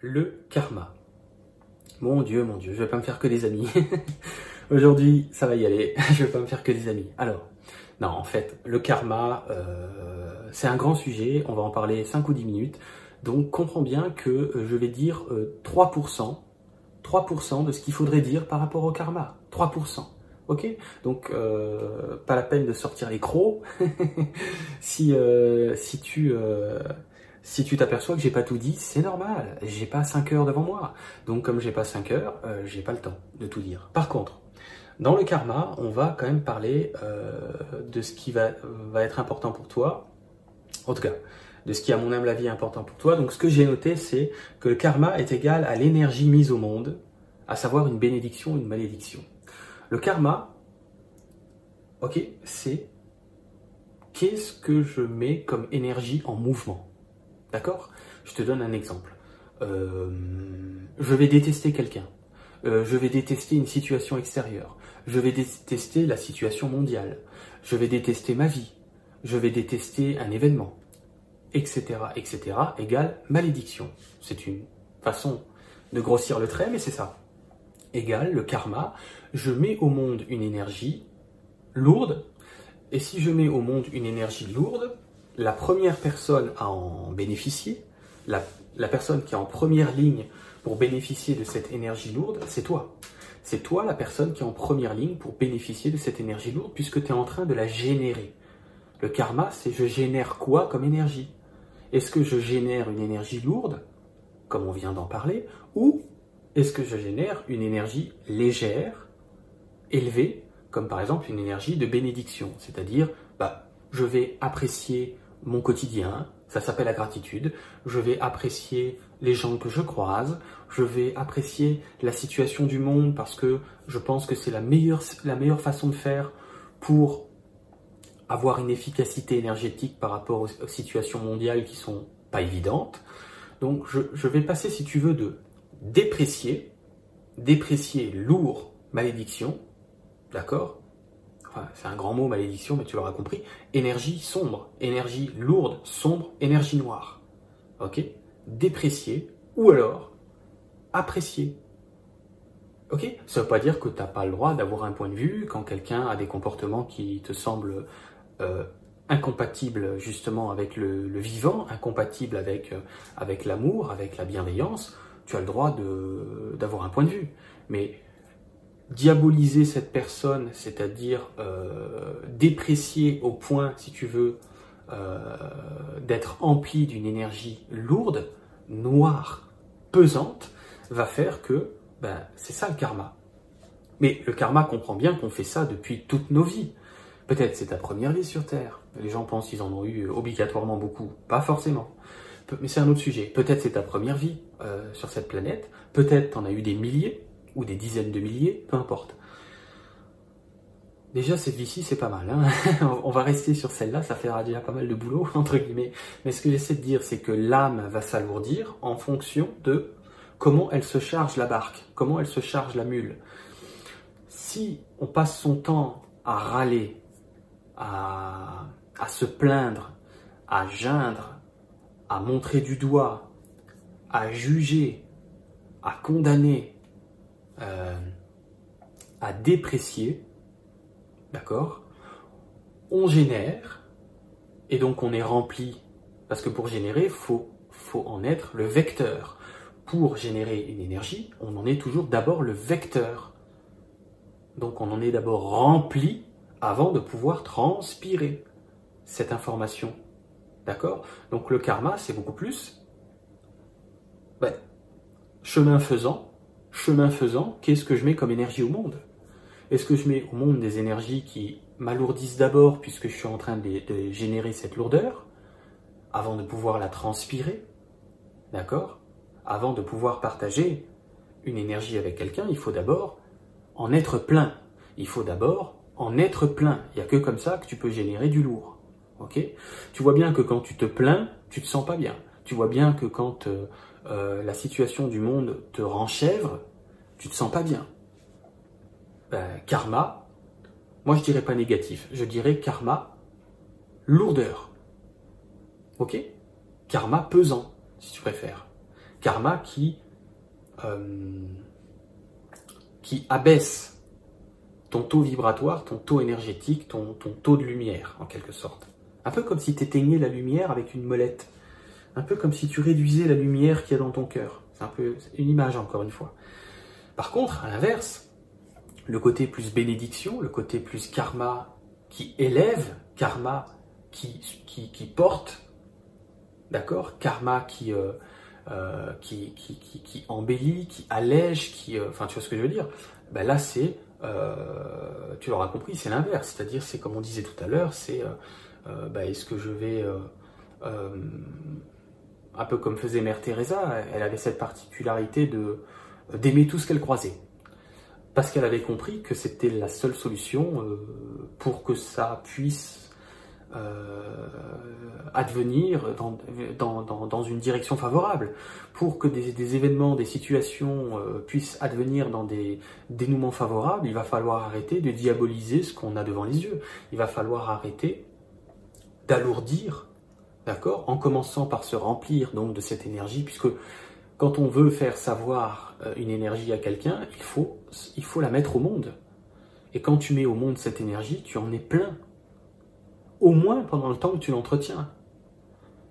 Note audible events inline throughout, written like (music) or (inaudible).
le karma. Mon Dieu, mon Dieu, je vais pas me faire que des amis. (laughs) Aujourd'hui, ça va y aller, (laughs) je vais pas me faire que des amis. Alors, non, en fait, le karma, euh, c'est un grand sujet, on va en parler 5 ou 10 minutes. Donc, comprends bien que euh, je vais dire 3%, euh, 3% de ce qu'il faudrait dire par rapport au karma. 3%. Ok? Donc, pas la peine de sortir les crocs. (laughs) si, si tu si tu t'aperçois que j'ai pas tout dit, c'est normal. J'ai pas 5 heures devant moi. Donc comme j'ai pas 5 heures, euh, j'ai pas le temps de tout dire. Par contre, dans le karma, on va quand même parler euh, de ce qui va, être important pour toi. En tout cas, de ce qui, à mon humble avis, est important pour toi. Donc ce que j'ai noté, c'est que le karma est égal à l'énergie mise au monde, à savoir une bénédiction, une malédiction. Le karma, ok, c'est qu'est-ce que je mets comme énergie en mouvement? D'accord? Je te donne un exemple. Euh, je vais détester quelqu'un. Euh, je vais détester une situation extérieure. Je vais détester la situation mondiale. Je vais détester ma vie. Je vais détester un événement. Etc. etc. égale malédiction. C'est une façon de grossir le trait, mais c'est ça. Égale le karma. Je mets au monde une énergie lourde. Et si je mets au monde une énergie lourde, la première personne à en bénéficier, la, personne qui est en première ligne pour bénéficier de cette énergie lourde, c'est toi. C'est toi la personne qui est en première ligne pour bénéficier de cette énergie lourde puisque tu es en train de la générer. Le karma, c'est je génère quoi comme énergie? Est-ce que je génère une énergie lourde, comme on vient d'en parler, ou est-ce que je génère une énergie légère, élevée, comme par exemple une énergie de bénédiction? C'est-à-dire, bah, je vais apprécier mon quotidien, ça s'appelle la gratitude, je vais apprécier les gens que je croise, je vais apprécier la situation du monde parce que je pense que c'est la meilleure, la meilleure façon de faire pour avoir une efficacité énergétique par rapport aux, situations mondiales qui sont pas évidentes. Donc je, je vais passer, si tu veux, de déprécier, déprécier lourd malédiction, d'accord? C'est un grand mot, malédiction, mais tu l'auras compris, énergie sombre, énergie lourde, sombre, énergie noire. Ok? Déprécier ou alors apprécier. Ok? Ça ne veut pas dire que tu n'as pas le droit d'avoir un point de vue quand quelqu'un a des comportements qui te semblent euh, incompatibles justement avec le, vivant, incompatibles avec, euh, avec l'amour, avec la bienveillance. Tu as le droit d'avoir un point de vue. Mais diaboliser cette personne, c'est-à-dire euh, déprécier au point, si tu veux, euh, d'être empli d'une énergie lourde, noire, pesante, va faire que ben, c'est ça le karma. Mais le karma comprend bien qu'on fait ça depuis toutes nos vies. Peut-être c'est ta première vie sur Terre. Les gens pensent qu'ils en ont eu obligatoirement beaucoup. Pas forcément. Mais c'est un autre sujet. Peut-être c'est ta première vie euh, sur cette planète. Peut-être t'en as eu des milliers ou des dizaines de milliers, peu importe. Déjà, cette vie-ci, c'est pas mal. Hein. (laughs) On va rester sur celle-là, ça fera déjà pas mal de boulot, (laughs) entre guillemets. Mais ce que j'essaie de dire, c'est que l'âme va s'alourdir en fonction de comment elle se charge la barque, comment elle se charge la mule. Si on passe son temps à râler, à, à se plaindre, à geindre, à montrer du doigt, à juger, à condamner, euh, à déprécier, d'accord On génère, et donc on est rempli, parce que pour générer, il faut, faut en être le vecteur. Pour générer une énergie, on en est toujours d'abord le vecteur. Donc on en est d'abord rempli avant de pouvoir transpirer cette information. D'accord Donc le karma, c'est beaucoup plus ben, chemin faisant, chemin faisant, qu'est-ce que je mets comme énergie au monde? Est-ce que je mets au monde des énergies qui m'alourdissent d'abord puisque je suis en train de, générer cette lourdeur avant de pouvoir la transpirer D'accord? Avant de pouvoir partager une énergie avec quelqu'un, il faut d'abord en être plein. Il faut d'abord en être plein. Il n'y a que comme ça que tu peux générer du lourd. Ok? Tu vois bien que quand tu te plains, tu te sens pas bien. Tu vois bien que quand euh, euh, la situation du monde te renchèvre, tu te sens pas bien. Ben, karma, moi je dirais pas négatif, je dirais karma, lourdeur. Ok? Karma pesant, si tu préfères. Karma qui, euh, qui abaisse ton taux vibratoire, ton taux énergétique, ton, ton taux de lumière, en quelque sorte. Un peu comme si tu éteignais la lumière avec une molette. Un peu comme si tu réduisais la lumière qu'il y a dans ton cœur. C'est un peu une image, encore une fois. Par contre, à l'inverse, le côté plus bénédiction, le côté plus karma qui élève, karma qui, porte, d'accord Karma qui, euh, euh, qui, embellit, qui allège, qui, euh, enfin, tu vois ce que je veux dire? Ben Là, c'est, tu l'auras compris, c'est l'inverse. C'est-à-dire, c'est comme on disait tout à l'heure, c'est ben, est-ce que je vais un peu comme faisait Mère Teresa, elle avait cette particularité de d'aimer tout ce qu'elle croisait parce qu'elle avait compris que c'était la seule solution euh, pour que ça puisse euh, advenir dans, une direction favorable, pour que des, des événements, des situations euh, puissent advenir dans des dénouements favorables, il va falloir arrêter de diaboliser ce qu'on a devant les yeux. Il va falloir arrêter d'alourdir, d'accord, en commençant par se remplir donc de cette énergie, puisque quand on veut faire savoir euh, une énergie à quelqu'un, il faut, la mettre au monde. Et quand tu mets au monde cette énergie, tu en es plein. Au moins pendant le temps que tu l'entretiens.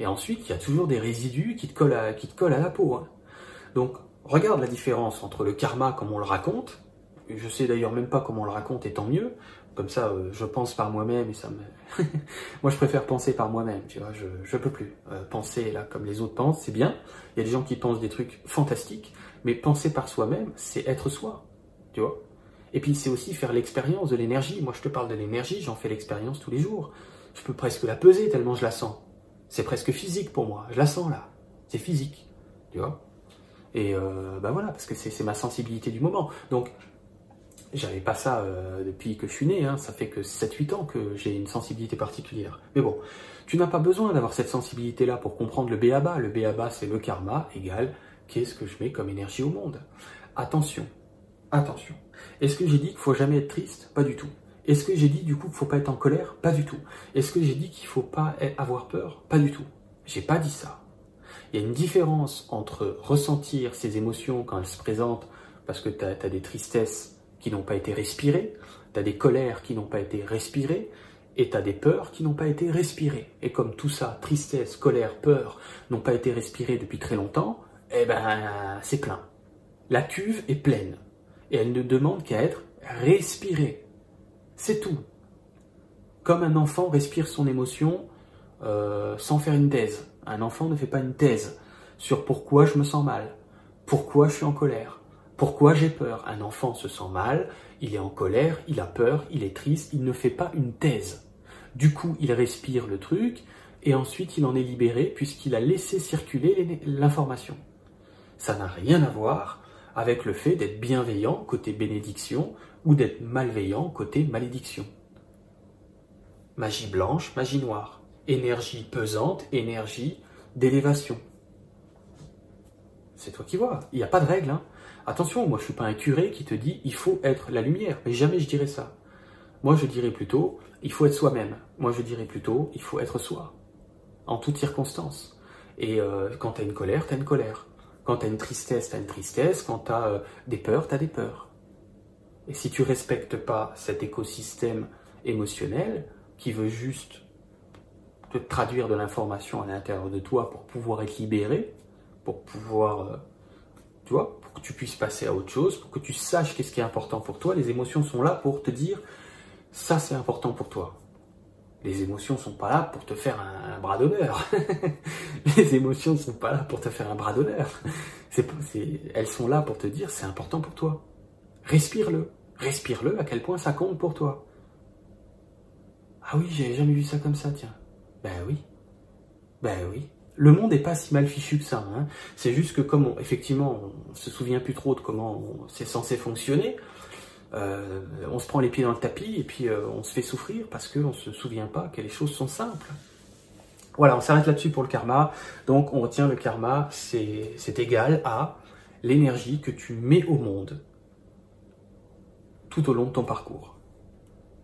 Et ensuite, il y a toujours des résidus qui te collent à, qui te collent à la peau. Hein. Donc, regarde la différence entre le karma comme on le raconte. Je sais d'ailleurs même pas comment on le raconte, et tant mieux. Comme ça, euh, je pense par moi-même et ça me. (laughs) Moi, je préfère penser par moi-même, tu vois. Je, je peux plus euh, penser là comme les autres pensent, c'est bien. Il y a des gens qui pensent des trucs fantastiques, mais penser par soi-même, c'est être soi, tu vois. Et puis, c'est aussi faire l'expérience de l'énergie. Moi, je te parle de l'énergie, j'en fais l'expérience tous les jours. Je peux presque la peser tellement je la sens. C'est presque physique pour moi. Je la sens là. C'est physique, tu vois. Et ben voilà, parce que c'est ma sensibilité du moment. Donc, j'avais pas ça euh, depuis que je suis né, hein. ça fait que 7-8 ans que j'ai une sensibilité particulière. Mais bon, tu n'as pas besoin d'avoir cette sensibilité-là pour comprendre le béaba. Le béaba, c'est le karma égal qu'est-ce que je mets comme énergie au monde. Attention, attention. Est-ce que j'ai dit qu'il faut jamais être triste? Pas du tout. Est-ce que j'ai dit du coup qu'il faut pas être en colère? Pas du tout. Est-ce que j'ai dit qu'il faut pas avoir peur? Pas du tout. J'ai pas dit ça. Il y a une différence entre ressentir ces émotions quand elles se présentent parce que tu as des tristesses qui n'ont pas été respirées, tu des colères qui n'ont pas été respirées, et tu des peurs qui n'ont pas été respirées. Et comme tout ça, tristesse, colère, peur, n'ont pas été respirées depuis très longtemps, eh ben, c'est plein. La cuve est pleine. Et elle ne demande qu'à être respirée. C'est tout. Comme un enfant respire son émotion euh, sans faire une thèse. Un enfant ne fait pas une thèse sur pourquoi je me sens mal, pourquoi je suis en colère, pourquoi j'ai peur? Un enfant se sent mal, il est en colère, il a peur, il est triste, il ne fait pas une thèse. Du coup, il respire le truc et ensuite il en est libéré puisqu'il a laissé circuler l'information. Ça n'a rien à voir avec le fait d'être bienveillant côté bénédiction ou d'être malveillant côté malédiction. Magie blanche, magie noire. Énergie pesante, énergie d'élévation. C'est toi qui vois. Il n'y a pas de règle. Hein. Attention, moi je suis pas un curé qui te dit il faut être la lumière, mais jamais je dirais ça. Moi je dirais plutôt il faut être soi-même. Moi je dirais plutôt il faut être soi, en toutes circonstances. Et euh, quand tu as une colère, tu as une colère. Quand tu as une tristesse, tu as une tristesse. Quand tu as euh, des peurs, tu as des peurs. Et si tu respectes pas cet écosystème émotionnel qui veut juste te traduire de l'information à l'intérieur de toi pour pouvoir être libéré, pour pouvoir, euh, tu vois, pour que tu puisses passer à autre chose, pour que tu saches qu'est-ce qui est important pour toi. Les émotions sont là pour te dire ça c'est important pour toi. Les émotions sont pas là pour te faire un, bras d'honneur. (laughs) les émotions ne sont pas là pour te faire un bras d'honneur. elles sont là pour te dire c'est important pour toi. Respire-le. Respire-le à quel point ça compte pour toi. Ah oui, j'ai jamais vu ça comme ça, tiens. Ben oui. Ben oui le monde n'est pas si mal fichu que ça. Hein. C'est juste que comme effectivement on se souvient plus trop de comment c'est censé fonctionner, euh, on se prend les pieds dans le tapis et puis euh, on se fait souffrir parce qu'on ne se souvient pas que les choses sont simples. Voilà, on s'arrête là-dessus pour le karma. Donc on retient le karma, c'est égal à l'énergie que tu mets au monde tout au long de ton parcours.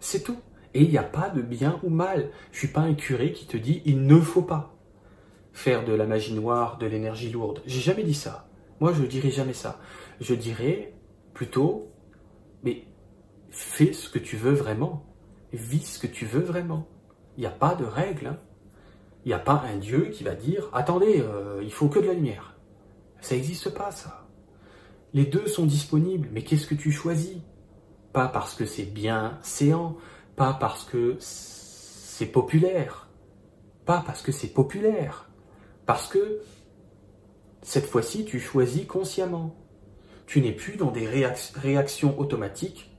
C'est tout. Et il n'y a pas de bien ou mal. Je suis pas un curé qui te dit il ne faut pas faire de la magie noire, de l'énergie lourde. J'ai jamais dit ça. Moi, je ne dirais jamais ça. Je dirais plutôt, mais fais ce que tu veux vraiment. Vis ce que tu veux vraiment. Il n'y a pas de règle. Hein. Il n'y a pas un Dieu qui va dire, attendez, euh, il faut que de la lumière. Ça n'existe pas, ça. Les deux sont disponibles, mais qu'est-ce que tu choisis? Pas parce que c'est bien séant, pas parce que c'est populaire, pas parce que c'est populaire, parce que cette fois-ci, tu choisis consciemment. Tu n'es plus dans des réactions automatiques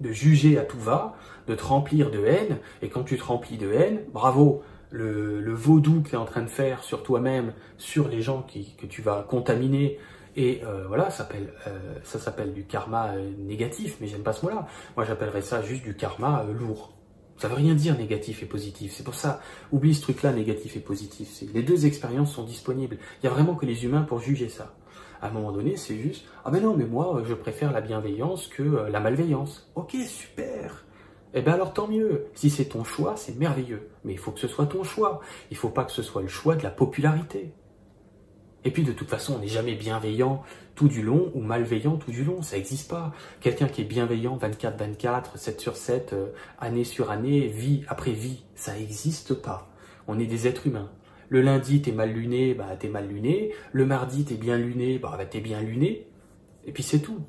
de juger à tout va, de te remplir de haine, et quand tu te remplis de haine, bravo, le, vaudou que tu es en train de faire sur toi-même, sur les gens que tu vas contaminer, et euh, voilà, ça s'appelle, euh, ça s'appelle du karma euh, négatif, mais j'aime pas ce mot-là. Moi, j'appellerais ça juste du karma lourd. Ça veut rien dire négatif et positif. C'est pour ça, oublie ce truc-là, négatif et positif. Les deux expériences sont disponibles. Il y a vraiment que les humains pour juger ça. À un moment donné, c'est juste, ah ben non, mais moi, je préfère la bienveillance que la malveillance. Ok, super. Eh bien alors tant mieux. Si c'est ton choix, c'est merveilleux. Mais il faut que ce soit ton choix. Il ne faut pas que ce soit le choix de la popularité. Et puis de toute façon, on n'est jamais bienveillant tout du long ou malveillant tout du long, ça n'existe pas. Quelqu'un qui est bienveillant 24-24, 7 sur 7, euh, année sur année, vie après vie, ça n'existe pas. On est des êtres humains. Le lundi, t'es mal luné, bah t'es mal luné. Le mardi, t'es bien luné, bah, bah t'es bien luné. Et puis c'est tout.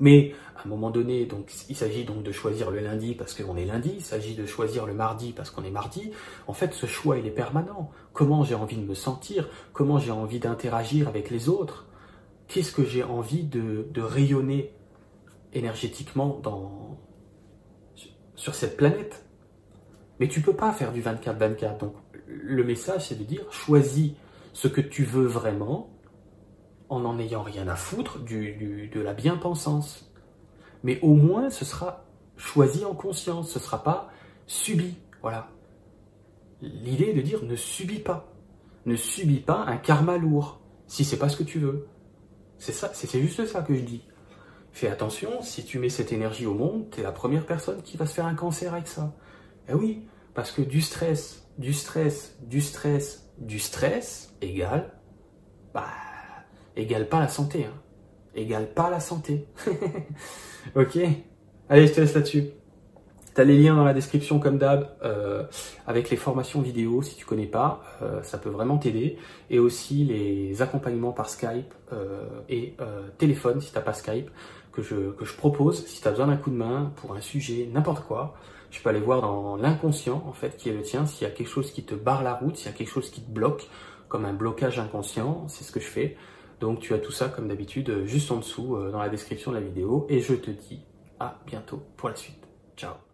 Mais à un moment donné, donc, il s'agit donc de choisir le lundi parce qu'on est lundi, il s'agit de choisir le mardi parce qu'on est mardi. En fait, ce choix, il est permanent. Comment j'ai envie de me sentir? Comment j'ai envie d'interagir avec les autres? Qu'est-ce que j'ai envie de, rayonner énergétiquement dans, sur cette planète? Mais tu peux pas faire du 24-24. Donc, le message, c'est de dire, choisis ce que tu veux vraiment en n'en ayant rien à foutre du, de la bien-pensance. Mais au moins, ce sera choisi en conscience, ce ne sera pas subi. Voilà. L'idée est de dire ne subis pas. Ne subis pas un karma lourd, si c'est pas ce que tu veux. C'est ça, c'est juste ça que je dis. Fais attention, si tu mets cette énergie au monde, tu es la première personne qui va se faire un cancer avec ça. Eh oui, parce que du stress, du stress, du stress, du stress égale bah, égale pas la santé. Hein. Égale pas la santé. (laughs) ok Allez, je te laisse là-dessus. Tu as les liens dans la description comme d'hab euh, avec les formations vidéo si tu connais pas, euh, ça peut vraiment t'aider. Et aussi les accompagnements par Skype euh, et téléphone si tu n'as pas Skype que je, que je propose si tu as besoin d'un coup de main pour un sujet, n'importe quoi. Tu peux aller voir dans l'inconscient en fait qui est le tien, s'il y a quelque chose qui te barre la route, s'il y a quelque chose qui te bloque, comme un blocage inconscient, c'est ce que je fais. Donc tu as tout ça comme d'habitude juste en dessous dans la description de la vidéo et je te dis à bientôt pour la suite. Ciao